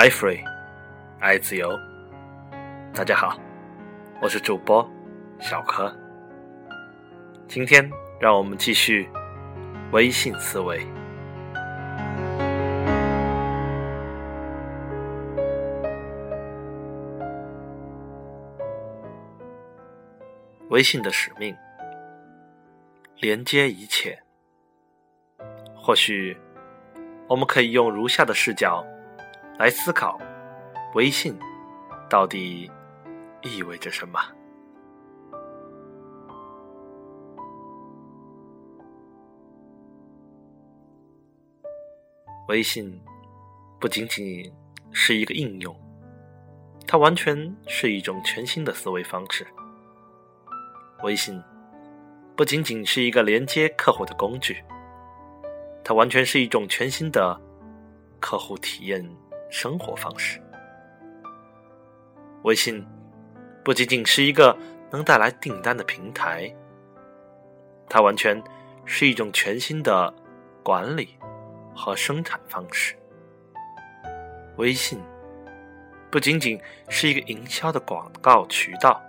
爱 free，爱自由。大家好，我是主播小柯。今天让我们继续微信思维。微信的使命，连接一切。或许，我们可以用如下的视角来思考：微信到底意味着什么？微信不仅仅是一个应用，它完全是一种全新的思维方式。微信不仅仅是一个连接客户的工具，它完全是一种全新的客户体验生活方式。微信不仅仅是一个能带来订单的平台，它完全是一种全新的管理和生产方式。微信不仅仅是一个营销的广告渠道。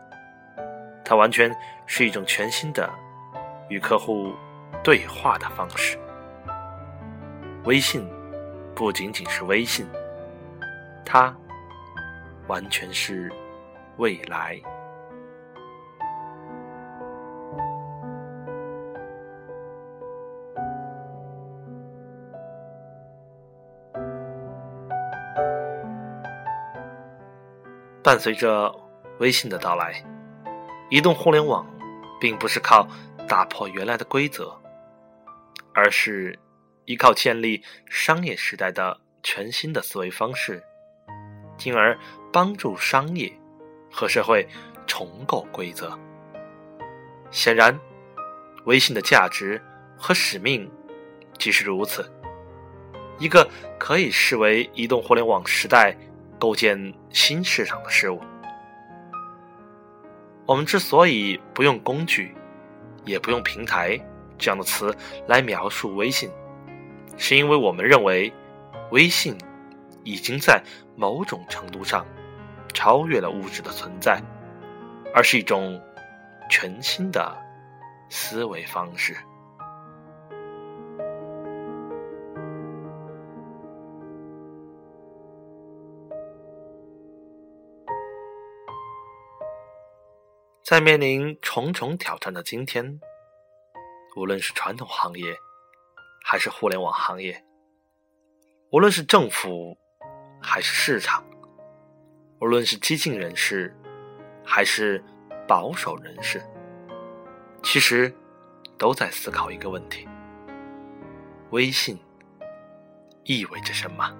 它完全是一种全新的与客户对话的方式。微信不仅仅是微信，它完全是未来。伴随着微信的到来。移动互联网并不是靠打破原来的规则，而是依靠建立商业时代的全新的思维方式，进而帮助商业和社会重构规则。显然，微信的价值和使命即是如此，一个可以视为移动互联网时代构建新市场的事物。我们之所以不用“工具”，也不用“平台”这样的词来描述微信，是因为我们认为，微信已经在某种程度上超越了物质的存在，而是一种全新的思维方式。在面临重重挑战的今天，无论是传统行业，还是互联网行业，无论是政府，还是市场，无论是激进人士，还是保守人士，其实都在思考一个问题：微信意味着什么？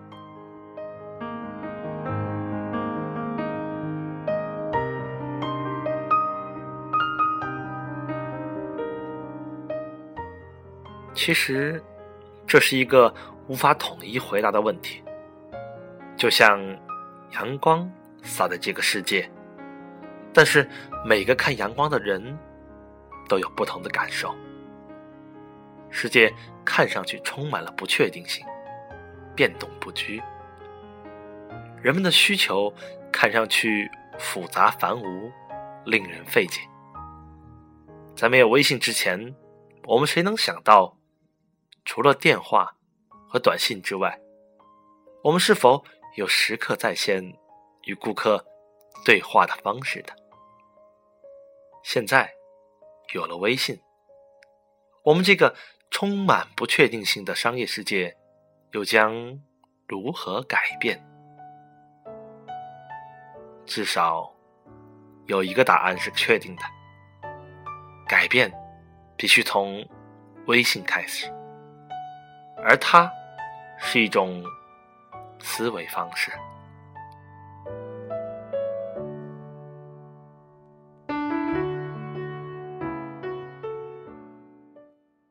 其实，这是一个无法统一回答的问题。就像阳光洒在这个世界，但是每个看阳光的人都有不同的感受。世界看上去充满了不确定性，变动不居。人们的需求看上去复杂繁芜，令人费解。在没有微信之前，我们谁能想到？除了电话和短信之外，我们是否有时刻在线与顾客对话的方式的？现在有了微信，我们这个充满不确定性的商业世界又将如何改变？至少有一个答案是确定的：改变必须从微信开始。而它是一种思维方式。